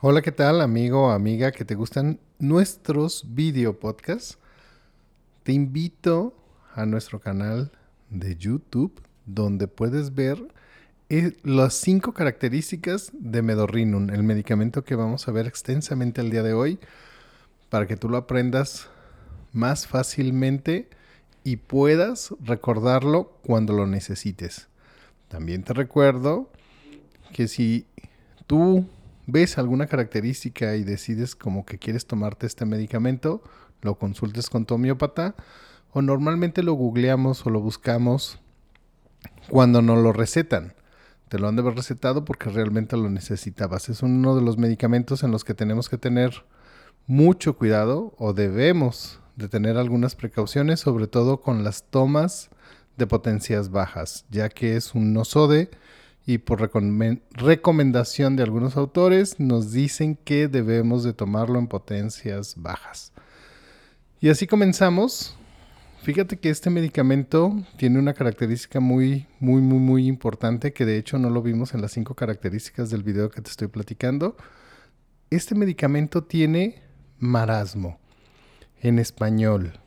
Hola, ¿qué tal, amigo o amiga que te gustan nuestros video podcasts? Te invito a nuestro canal de YouTube donde puedes ver eh, las cinco características de Medorrinum, el medicamento que vamos a ver extensamente el día de hoy para que tú lo aprendas más fácilmente y puedas recordarlo cuando lo necesites. También te recuerdo que si tú ves alguna característica y decides como que quieres tomarte este medicamento, lo consultes con tu homeópata o normalmente lo googleamos o lo buscamos cuando nos lo recetan. Te lo han de haber recetado porque realmente lo necesitabas. Es uno de los medicamentos en los que tenemos que tener mucho cuidado o debemos de tener algunas precauciones, sobre todo con las tomas de potencias bajas, ya que es un nosode y por recomendación de algunos autores nos dicen que debemos de tomarlo en potencias bajas. Y así comenzamos. Fíjate que este medicamento tiene una característica muy, muy, muy, muy importante que de hecho no lo vimos en las cinco características del video que te estoy platicando. Este medicamento tiene marasmo en español.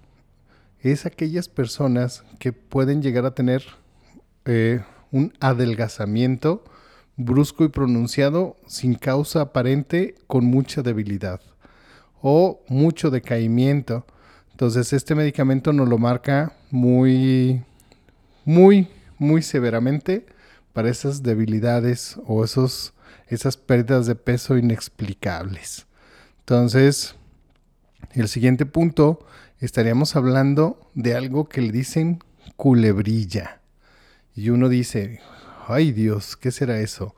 Es aquellas personas que pueden llegar a tener eh, un adelgazamiento brusco y pronunciado sin causa aparente con mucha debilidad o mucho decaimiento. Entonces este medicamento nos lo marca muy, muy, muy severamente para esas debilidades o esos, esas pérdidas de peso inexplicables. Entonces, el siguiente punto, estaríamos hablando de algo que le dicen culebrilla. Y uno dice, ay Dios, ¿qué será eso?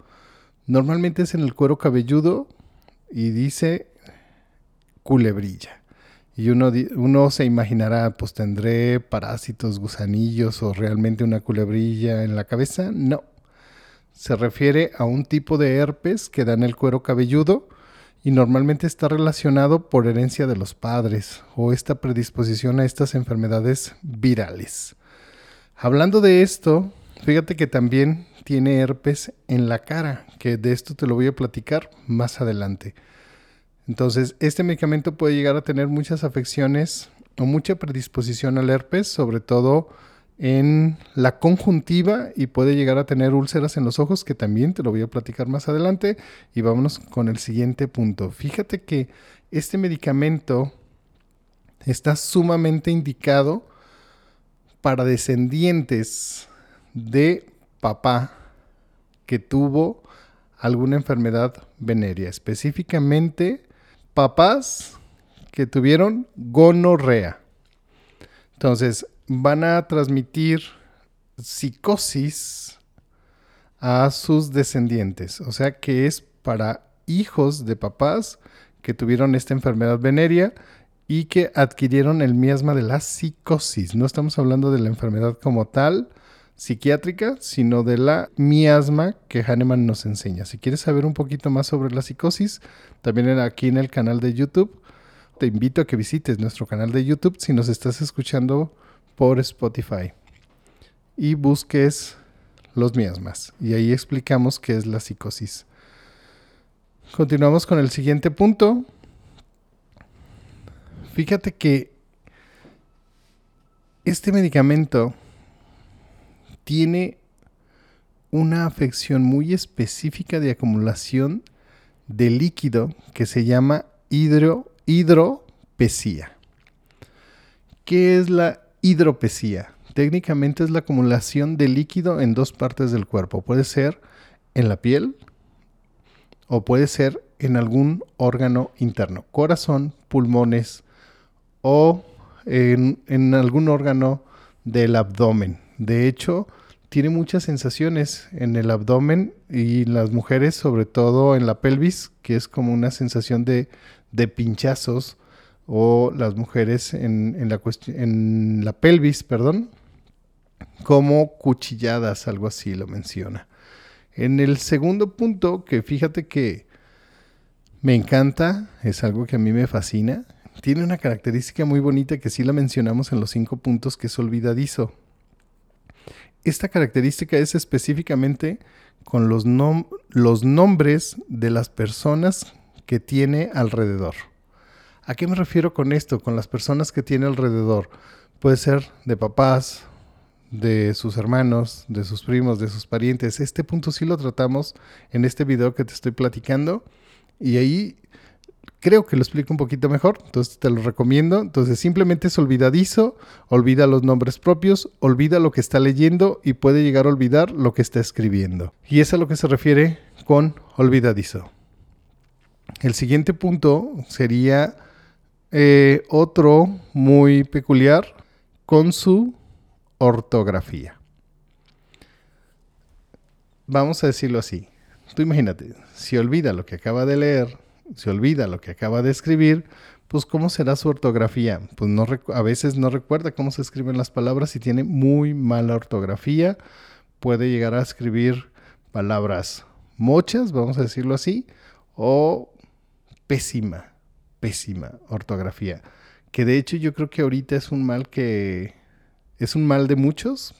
Normalmente es en el cuero cabelludo y dice culebrilla. Y uno, uno se imaginará, pues tendré parásitos, gusanillos o realmente una culebrilla en la cabeza. No. Se refiere a un tipo de herpes que da en el cuero cabelludo y normalmente está relacionado por herencia de los padres o esta predisposición a estas enfermedades virales. Hablando de esto, Fíjate que también tiene herpes en la cara, que de esto te lo voy a platicar más adelante. Entonces, este medicamento puede llegar a tener muchas afecciones o mucha predisposición al herpes, sobre todo en la conjuntiva y puede llegar a tener úlceras en los ojos, que también te lo voy a platicar más adelante. Y vámonos con el siguiente punto. Fíjate que este medicamento está sumamente indicado para descendientes de papá que tuvo alguna enfermedad venérea, específicamente papás que tuvieron gonorrea. Entonces, van a transmitir psicosis a sus descendientes, o sea que es para hijos de papás que tuvieron esta enfermedad venérea y que adquirieron el miasma de la psicosis. No estamos hablando de la enfermedad como tal, psiquiátrica, sino de la miasma que Hahnemann nos enseña. Si quieres saber un poquito más sobre la psicosis, también aquí en el canal de YouTube, te invito a que visites nuestro canal de YouTube si nos estás escuchando por Spotify y busques los miasmas. Y ahí explicamos qué es la psicosis. Continuamos con el siguiente punto. Fíjate que este medicamento tiene una afección muy específica de acumulación de líquido que se llama hidro, hidropesía. ¿Qué es la hidropesía? Técnicamente es la acumulación de líquido en dos partes del cuerpo. Puede ser en la piel o puede ser en algún órgano interno, corazón, pulmones o en algún órgano del abdomen. De hecho, tiene muchas sensaciones en el abdomen y las mujeres, sobre todo en la pelvis, que es como una sensación de, pinchazos, o las mujeres en, la en la pelvis, perdón, como cuchilladas, algo así lo menciona. En el segundo punto, que fíjate que me encanta, es algo que a mí me fascina, tiene una característica muy bonita que sí la mencionamos en los cinco puntos, que es olvidadizo. Esta característica es específicamente con los, los nombres de las personas que tiene alrededor. ¿A qué me refiero con esto? Con las personas que tiene alrededor. Puede ser de papás, de sus hermanos, de sus primos, de sus parientes. Este punto sí lo tratamos en este video que te estoy platicando y ahí creo que lo explico un poquito mejor, entonces te lo recomiendo. Entonces simplemente es olvidadizo, olvida los nombres propios, olvida lo que está leyendo y puede llegar a olvidar lo que está escribiendo. Y es a lo que se refiere con olvidadizo. El siguiente punto sería eh, otro muy peculiar con su ortografía. Vamos a decirlo así. Tú imagínate, si olvida lo que acaba de leer, si olvida lo que acaba de escribir, pues ¿cómo será su ortografía? Pues no a veces no recuerda cómo se escriben las palabras y tiene muy mala ortografía. Puede llegar a escribir palabras mochas, vamos a decirlo así, o pésima, pésima ortografía. Que de hecho yo creo que ahorita es un mal que es un mal de muchos.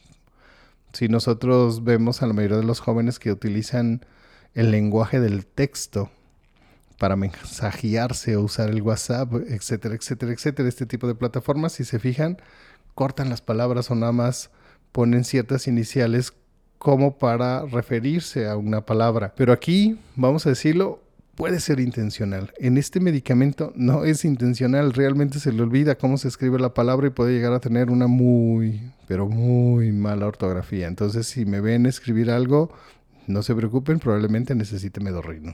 Si nosotros vemos a la mayoría de los jóvenes que utilizan el lenguaje del texto para mensajearse o usar el WhatsApp, etcétera, etcétera, etcétera, este tipo de plataformas, si se fijan, cortan las palabras o nada más ponen ciertas iniciales como para referirse a una palabra. Pero aquí, vamos a decirlo, puede ser intencional. En este medicamento no es intencional, realmente se le olvida cómo se escribe la palabra y puede llegar a tener una muy, pero muy mala ortografía. Entonces, si me ven escribir algo, no se preocupen, probablemente necesite medorrino.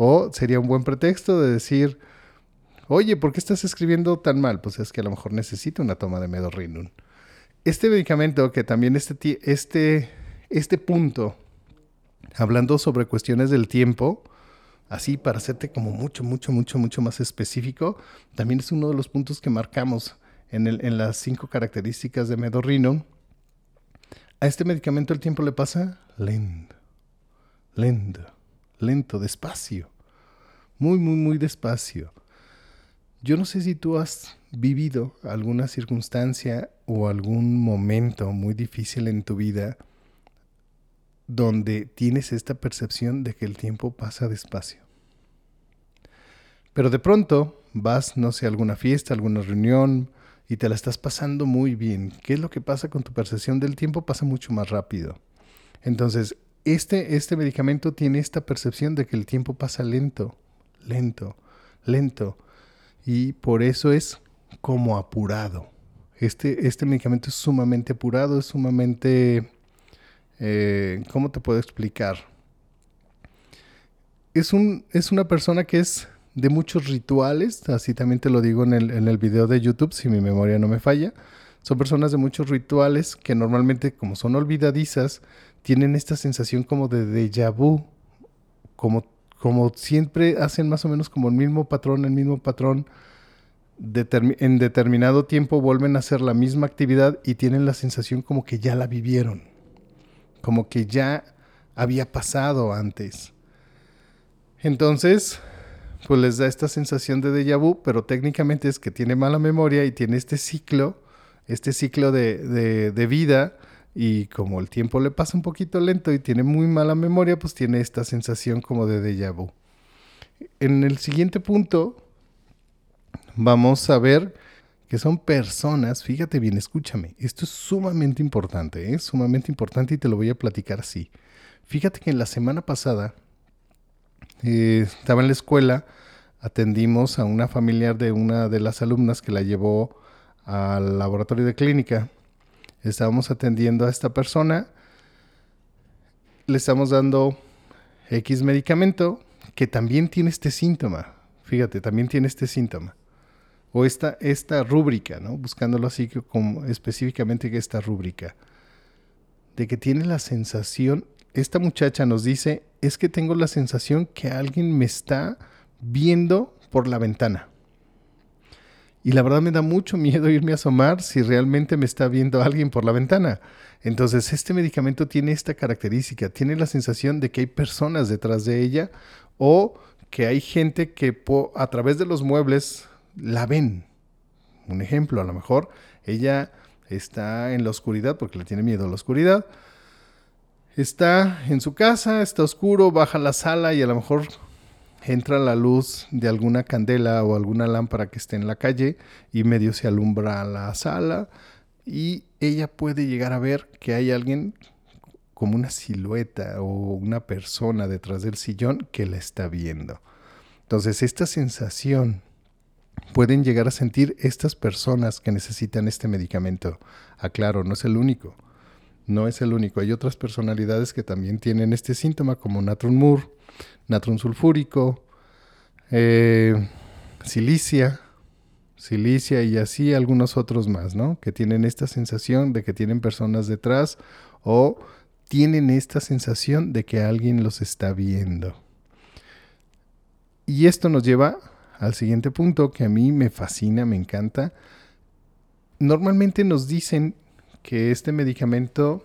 O sería un buen pretexto de decir, oye, ¿por qué estás escribiendo tan mal? Pues es que a lo mejor necesito una toma de medorrinum. Este medicamento, que también este, este, este punto, hablando sobre cuestiones del tiempo, así para hacerte como mucho, mucho, mucho, mucho más específico, también es uno de los puntos que marcamos en, el, en las cinco características de Medorrino. A este medicamento el tiempo le pasa lento, lento, lento, despacio, muy, muy, muy despacio. Yo no sé si tú has vivido alguna circunstancia o algún momento muy difícil en tu vida donde tienes esta percepción de que el tiempo pasa despacio. Pero de pronto vas, no sé, a alguna fiesta, alguna reunión y te la estás pasando muy bien. ¿Qué es lo que pasa con tu percepción del tiempo? Pasa mucho más rápido. Entonces, este, este medicamento tiene esta percepción de que el tiempo pasa lento, lento, lento. Y por eso es como apurado. Este, este medicamento es sumamente apurado, es sumamente eh, ¿Cómo te puedo explicar? Es, un, es una persona que es de muchos rituales, así también te lo digo en el, en el video de YouTube, si mi memoria no me falla. Son personas de muchos rituales que normalmente, como son olvidadizas, tienen esta sensación como de déjà vu, como, como siempre hacen más o menos como el mismo patrón, el mismo patrón. en determinado tiempo vuelven a hacer la misma actividad y tienen la sensación como que ya la vivieron como que ya había pasado antes. Entonces, pues les da esta sensación de déjà vu, pero técnicamente es que tiene mala memoria y tiene este ciclo, este ciclo de, de, vida, y como el tiempo le pasa un poquito lento y tiene muy mala memoria, pues tiene esta sensación como de déjà vu. En el siguiente punto, vamos a ver que son personas, fíjate bien, escúchame, esto es sumamente importante, es ¿eh? sumamente importante y te lo voy a platicar así. Fíjate que en la semana pasada eh, estaba en la escuela, atendimos a una familiar de una de las alumnas que la llevó al laboratorio de clínica. Estábamos atendiendo a esta persona, le estamos dando X medicamento que también tiene este síntoma. Fíjate, también tiene este síntoma o esta, esta rúbrica, ¿no? buscándolo así como específicamente esta rúbrica, de que tiene la sensación, esta muchacha nos dice, es que tengo la sensación que alguien me está viendo por la ventana. Y la verdad me da mucho miedo irme a asomar si realmente me está viendo alguien por la ventana. Entonces, este medicamento tiene esta característica, tiene la sensación de que hay personas detrás de ella o que hay gente que a través de los muebles la ven. Un ejemplo, a lo mejor ella está en la oscuridad porque le tiene miedo a la oscuridad. Está en su casa, está oscuro, baja la sala y a lo mejor entra la luz de alguna candela o alguna lámpara que esté en la calle y medio se alumbra la sala y ella puede llegar a ver que hay alguien como una silueta o una persona detrás del sillón que la está viendo. Entonces, esta sensación pueden llegar a sentir estas personas que necesitan este medicamento. Aclaro, no es el único. No es el único. Hay otras personalidades que también tienen este síntoma, como natron mur, natron sulfúrico, eh, silicia, silicia y así algunos otros más, ¿no? Que tienen esta sensación de que tienen personas detrás o tienen esta sensación de que alguien los está viendo. Y esto nos lleva al siguiente punto que a mí me fascina, me encanta. Normalmente nos dicen que este medicamento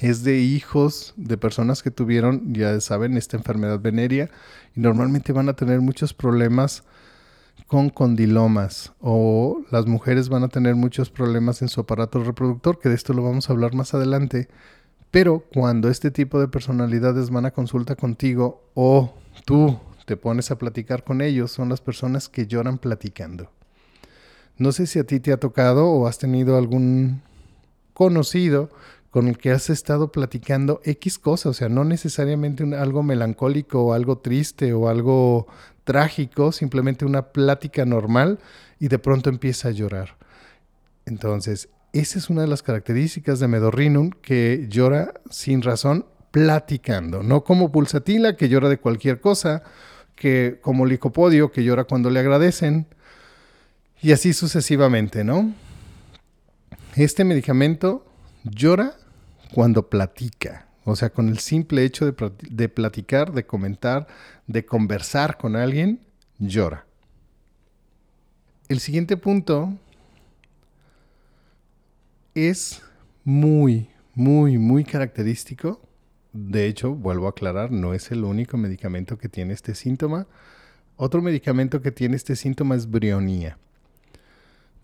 es de hijos de personas que tuvieron, ya saben, esta enfermedad venérea y normalmente van a tener muchos problemas con condilomas o las mujeres van a tener muchos problemas en su aparato reproductor, que de esto lo vamos a hablar más adelante. Pero cuando este tipo de personalidades van a consulta contigo o tú te pones a platicar con ellos, son las personas que lloran platicando. No sé si a ti te ha tocado o has tenido algún conocido con el que has estado platicando X cosas, o sea, no necesariamente algo melancólico o algo triste o algo trágico, simplemente una plática normal y de pronto empieza a llorar. Entonces, esa es una de las características de Medorrinum, que llora sin razón platicando, no como pulsatila que llora de cualquier cosa, que como licopodio, que llora cuando le agradecen, y así sucesivamente, ¿no? Este medicamento llora cuando platica, o sea, con el simple hecho de, platicar, de comentar, de conversar con alguien, llora. El siguiente punto es muy, muy, muy característico de hecho, vuelvo a aclarar, no es el único medicamento que tiene este síntoma. Otro medicamento que tiene este síntoma es brionía.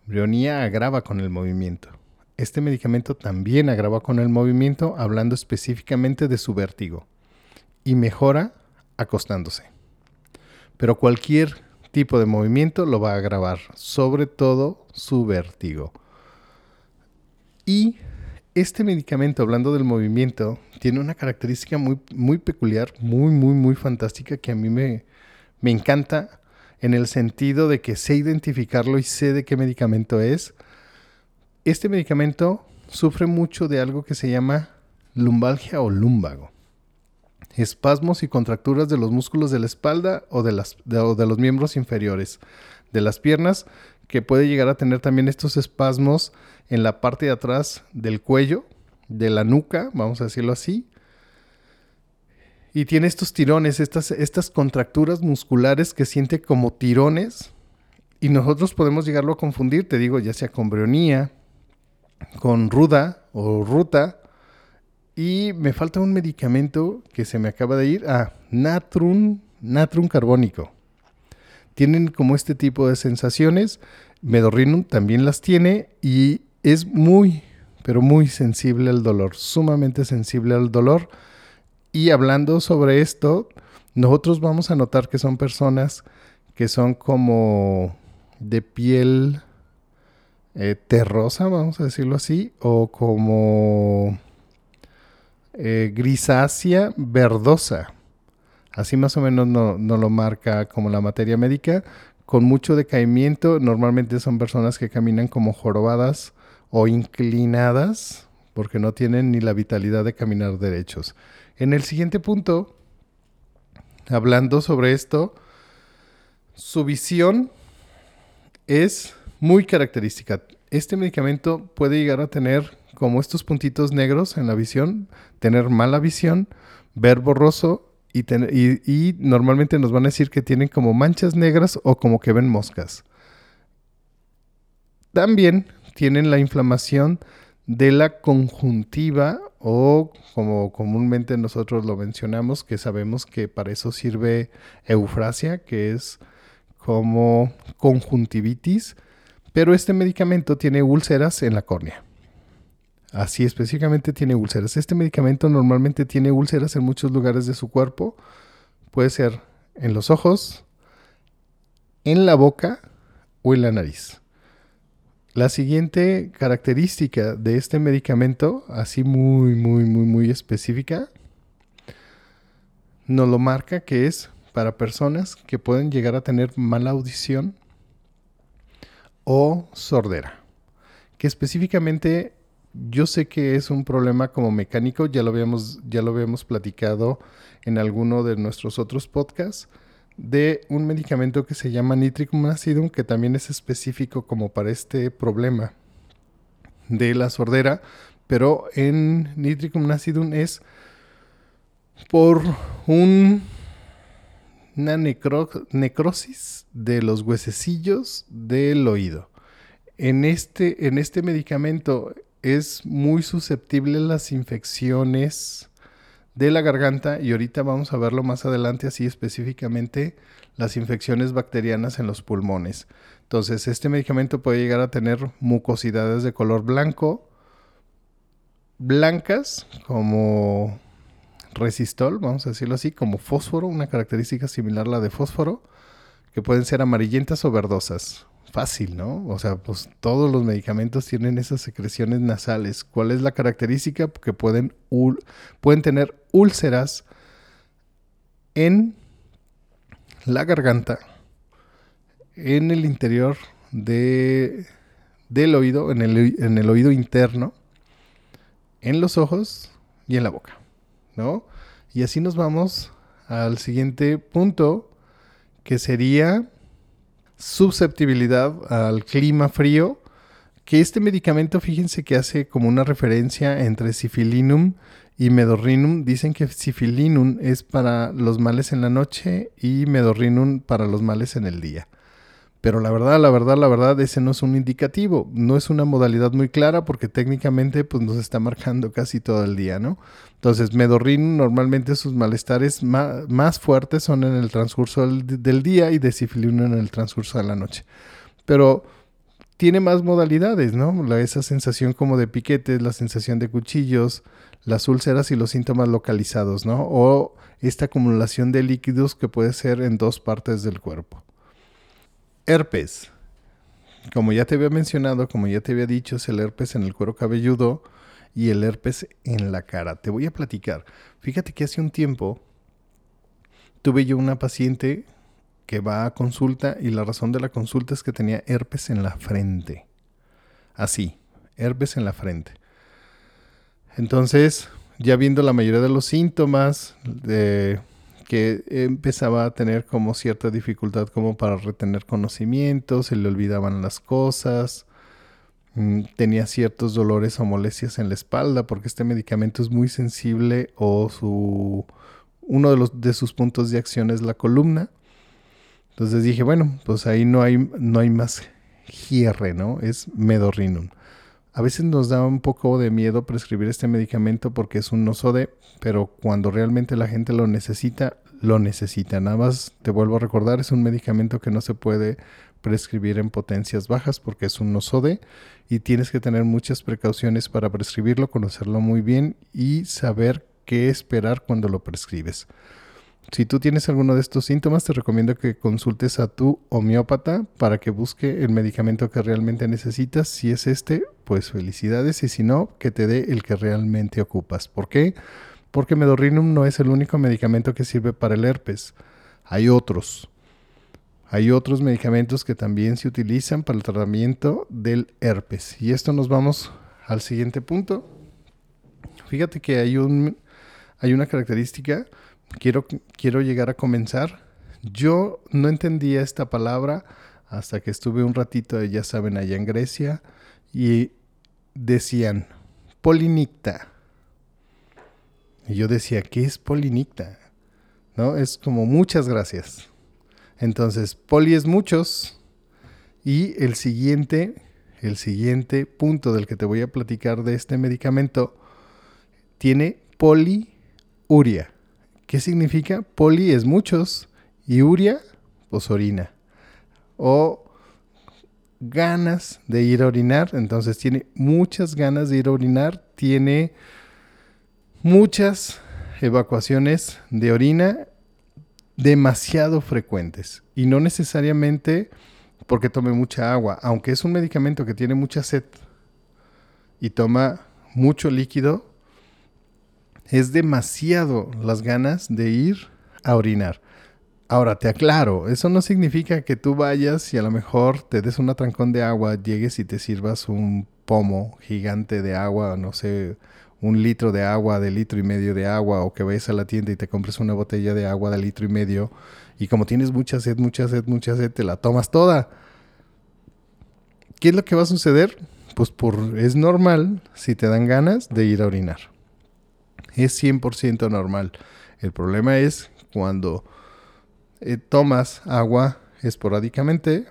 Brionía agrava con el movimiento. Este medicamento también agrava con el movimiento, hablando específicamente de su vértigo. Y mejora acostándose. Pero cualquier tipo de movimiento lo va a agravar, sobre todo su vértigo. Y este medicamento, hablando del movimiento, tiene una característica muy, muy peculiar, muy, muy, muy fantástica que a mí me, me encanta en el sentido de que sé identificarlo y sé de qué medicamento es. Este medicamento sufre mucho de algo que se llama lumbalgia o lumbago. Espasmos y contracturas de los músculos de la espalda o de, o de los miembros inferiores de las piernas, que puede llegar a tener también estos espasmos en la parte de atrás del cuello, de la nuca, vamos a decirlo así. Y tiene estos tirones, estas, estas contracturas musculares que siente como tirones. Y nosotros podemos llegarlo a confundir, te digo, ya sea con brionía, con ruda o ruta. Y me falta un medicamento que se me acaba de ir. Ah, natrum, natrum carbónico. Tienen como este tipo de sensaciones. Medorrinum también las tiene y es muy, pero muy sensible al dolor, sumamente sensible al dolor. Y hablando sobre esto, nosotros vamos a notar que son personas que son como de piel eh, terrosa, vamos a decirlo así, o como eh, grisácea verdosa. Así más o menos no, no, lo marca como la materia médica. Con mucho decaimiento, normalmente son personas que caminan como jorobadas o inclinadas porque no tienen ni la vitalidad de caminar derechos. En el siguiente punto, hablando sobre esto, su visión es muy característica. Este medicamento puede llegar a tener como estos puntitos negros en la visión, tener mala visión, ver borroso y, y, normalmente nos van a decir que tienen como manchas negras o como que ven moscas. También tienen la inflamación de la conjuntiva o como comúnmente nosotros lo mencionamos, que sabemos que para eso sirve eufrasia, que es como conjuntivitis, pero este medicamento tiene úlceras en la córnea. Así específicamente tiene úlceras. Este medicamento normalmente tiene úlceras en muchos lugares de su cuerpo. Puede ser en los ojos, en la boca o en la nariz. La siguiente característica de este medicamento, así muy, muy, muy, muy específica, nos lo marca que es para personas que pueden llegar a tener mala audición o sordera. Que específicamente yo sé que es un problema como mecánico, ya lo habíamos, ya lo habíamos platicado en alguno de nuestros otros podcasts de un medicamento que se llama Nitricum acidum, que también es específico como para este problema de la sordera, pero en Nitricum acidum es por un, una necrosis de los huesecillos del oído. En este, en este medicamento es muy susceptible a las infecciones de la garganta y ahorita vamos a verlo más adelante así específicamente las infecciones bacterianas en los pulmones. Entonces, este medicamento puede llegar a tener mucosidades de color blanco, blancas como resistol, vamos a decirlo así, como fósforo, una característica similar a la de fósforo, que pueden ser amarillentas o verdosas fácil, ¿no? O sea, pues todos los medicamentos tienen esas secreciones nasales. ¿Cuál es la característica? Que pueden, pueden tener úlceras en la garganta, en el interior de, del oído, en el, en el oído interno, en los ojos y en la boca, ¿no? Y así nos vamos al siguiente punto, que sería susceptibilidad al clima frío, que este medicamento, fíjense que hace como una referencia entre cifilinum y medorrinum. Dicen que cifilinum es para los males en la noche y medorrinum para los males en el día. Pero la verdad, la verdad, la verdad, ese no es un indicativo, no es una modalidad muy clara porque técnicamente pues nos está marcando casi todo el día, ¿no? Entonces, medorrin normalmente sus malestares más, fuertes son en el transcurso del, día y decifilino en el transcurso de la noche. Pero tiene más modalidades, ¿no? esa sensación como de piquetes, la sensación de cuchillos, las úlceras y los síntomas localizados, ¿no? O esta acumulación de líquidos que puede ser en dos partes del cuerpo. Herpes. Como ya te había mencionado, como ya te había dicho, es el herpes en el cuero cabelludo y el herpes en la cara. Te voy a platicar. Fíjate que hace un tiempo tuve yo una paciente que va a consulta y la razón de la consulta es que tenía herpes en la frente. Así, herpes en la frente. Entonces, ya viendo la mayoría de los síntomas de que empezaba a tener como cierta dificultad como para retener conocimientos, se le olvidaban las cosas, mm, tenía ciertos dolores o molestias en la espalda porque este medicamento es muy sensible o su uno de los de sus puntos de acción es la columna. Entonces dije, bueno, pues ahí no hay no hay más hierre, ¿no? Es medorrinum. A veces nos da un poco de miedo prescribir este medicamento porque es un nosode, pero cuando realmente la gente lo necesita, lo necesita. Nada más te vuelvo a recordar, es un medicamento que no se puede prescribir en potencias bajas porque es un nosode y tienes que tener muchas precauciones para prescribirlo, conocerlo muy bien y saber qué esperar cuando lo prescribes. Si tú tienes alguno de estos síntomas, te recomiendo que consultes a tu homeópata para que busque el medicamento que realmente necesitas. Si es este, pues felicidades. Y si no, que te dé el que realmente ocupas. ¿Por qué? Porque Medorrinum no es el único medicamento que sirve para el herpes. Hay otros. Hay otros medicamentos que también se utilizan para el tratamiento del herpes. Y esto nos vamos al siguiente punto. Fíjate que hay, un, hay una característica quiero, quiero llegar a comenzar. Yo no entendía esta palabra hasta que estuve un ratito, ya saben, allá en Grecia y decían polinicta. Y yo decía, ¿qué es polinicta? ¿No? Es como muchas gracias. Entonces, poli es muchos y el siguiente, el siguiente punto del que te voy a platicar de este medicamento tiene poliuria. ¿Qué significa? Poli es muchos y uria, pues orina. O ganas de ir a orinar, entonces tiene muchas ganas de ir a orinar, tiene muchas evacuaciones de orina, demasiado frecuentes y no necesariamente porque tome mucha agua, aunque es un medicamento que tiene mucha sed y toma mucho líquido, es demasiado las ganas de ir a orinar. Ahora te aclaro, eso no significa que tú vayas y a lo mejor te des un atrancón de agua, llegues y te sirvas un pomo gigante de agua, no sé, un litro de agua, de litro y medio de agua, o que vayas a la tienda y te compres una botella de agua de litro y medio, y como tienes mucha sed, mucha sed, mucha sed, te la tomas toda. ¿Qué es lo que va a suceder? Pues por, es normal si te dan ganas de ir a orinar. Es 100% normal. El problema es cuando eh, tomas agua esporádicamente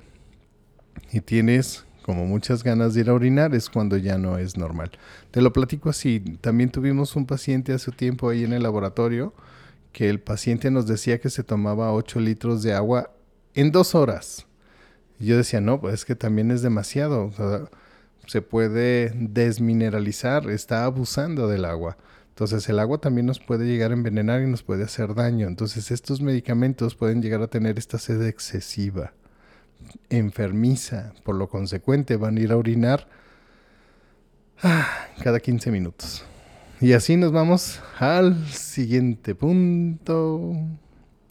y tienes como muchas ganas de ir a orinar, es cuando ya no es normal. Te lo platico así. También tuvimos un paciente hace tiempo ahí en el laboratorio que el paciente nos decía que se tomaba 8 litros de agua en dos horas. Y yo decía, no, pues es que también es demasiado. se puede desmineralizar, está abusando del agua. Entonces el agua también nos puede llegar a envenenar y nos puede hacer daño. Entonces estos medicamentos pueden llegar a tener esta sed excesiva, enfermiza. Por lo consecuente van a ir a orinar ah, cada 15 minutos. Y así nos vamos al siguiente punto.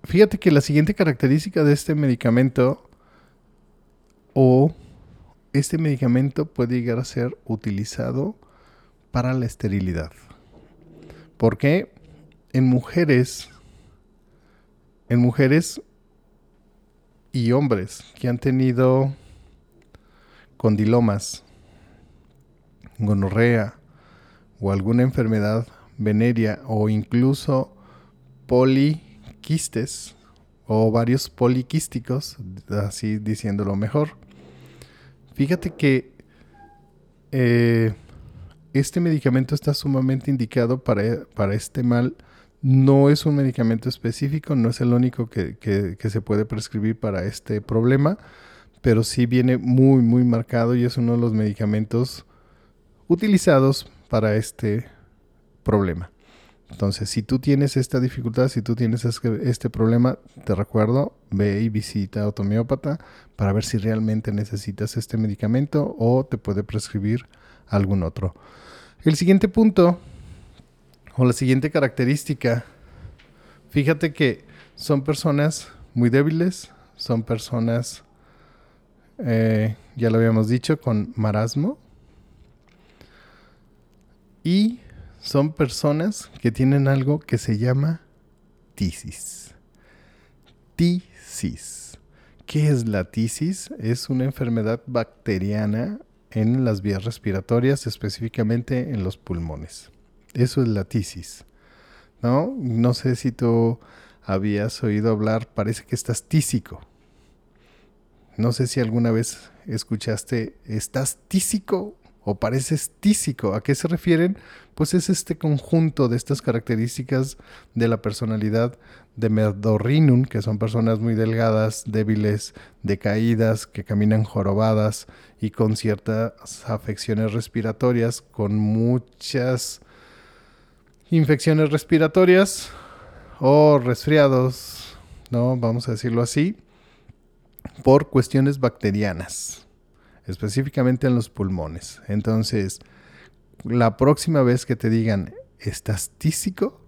Fíjate que la siguiente característica de este medicamento o este medicamento puede llegar a ser utilizado para la esterilidad. Porque en mujeres, en mujeres y hombres que han tenido condilomas, gonorrea o alguna enfermedad venérea o incluso poliquistes o varios poliquísticos, así diciéndolo mejor. Fíjate que eh, este medicamento está sumamente indicado para, para, este mal. No es un medicamento específico, no es el único que, que, se puede prescribir para este problema, pero sí viene muy, muy marcado y es uno de los medicamentos utilizados para este problema. Entonces, si tú tienes esta dificultad, si tú tienes este problema, te recuerdo, ve y visita a tu homeópata para ver si realmente necesitas este medicamento o te puede prescribir algún otro. El siguiente punto o la siguiente característica, fíjate que son personas muy débiles, son personas, eh, ya lo habíamos dicho, con marasmo y son personas que tienen algo que se llama tisis. Tisis. ¿Qué es la tisis? Es una enfermedad bacteriana en las vías respiratorias, específicamente en los pulmones. Eso es la tisis. ¿No? No sé si tú habías oído hablar, parece que estás tísico. No sé si alguna vez escuchaste, ¿estás tísico o pareces tísico? ¿A qué se refieren? Pues es este conjunto de estas características de la personalidad de Merdorrinum, que son personas muy delgadas, débiles, decaídas, que caminan jorobadas y con ciertas afecciones respiratorias, con muchas infecciones respiratorias o resfriados, ¿no? Vamos a decirlo así, por cuestiones bacterianas, específicamente en los pulmones. Entonces, la próxima vez que te digan, ¿estás tísico?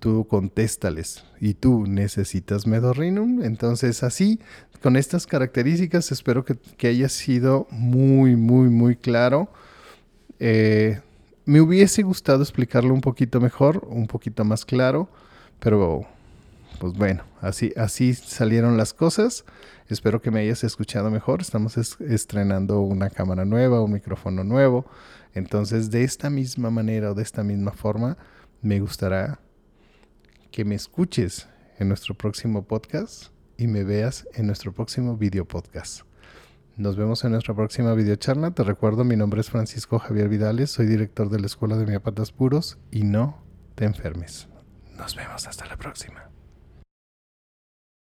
tú contéstales y tú necesitas medorrinum. Entonces así, con estas características, espero que, haya sido muy, muy, muy claro. Eh, me hubiese gustado explicarlo un poquito mejor, un poquito más claro, pero pues bueno, así, así salieron las cosas. Espero que me hayas escuchado mejor. Estamos estrenando una cámara nueva, un micrófono nuevo. Entonces, de esta misma manera o de esta misma forma, me gustará que me escuches en nuestro próximo podcast y me veas en nuestro próximo video podcast. Nos vemos en nuestra próxima videocharla. Te recuerdo, mi nombre es Francisco Javier Vidales, soy director de la Escuela de Miapatas Puros y no te enfermes. Nos vemos hasta la próxima.